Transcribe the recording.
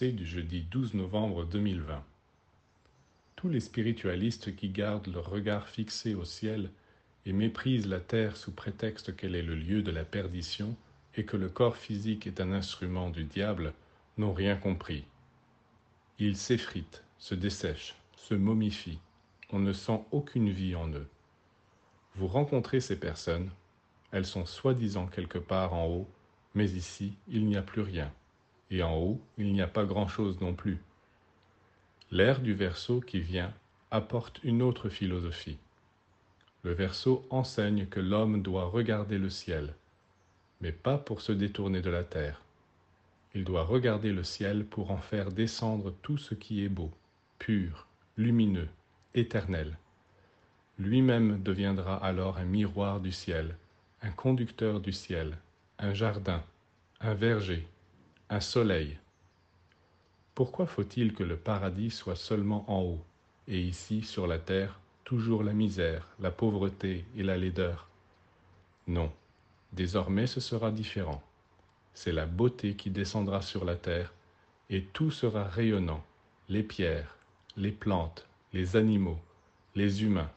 Du jeudi 12 novembre 2020. Tous les spiritualistes qui gardent leur regard fixé au ciel et méprisent la terre sous prétexte qu'elle est le lieu de la perdition et que le corps physique est un instrument du diable n'ont rien compris. Ils s'effritent, se dessèchent, se momifient. On ne sent aucune vie en eux. Vous rencontrez ces personnes, elles sont soi-disant quelque part en haut, mais ici il n'y a plus rien et en haut, il n'y a pas grand-chose non plus. L'ère du Verseau qui vient apporte une autre philosophie. Le Verseau enseigne que l'homme doit regarder le ciel, mais pas pour se détourner de la terre. Il doit regarder le ciel pour en faire descendre tout ce qui est beau, pur, lumineux, éternel. Lui-même deviendra alors un miroir du ciel, un conducteur du ciel, un jardin, un verger, un soleil. Pourquoi faut-il que le paradis soit seulement en haut, et ici, sur la terre, toujours la misère, la pauvreté et la laideur? Non, désormais ce sera différent. C'est la beauté qui descendra sur la terre, et tout sera rayonnant, les pierres, les plantes, les animaux, les humains,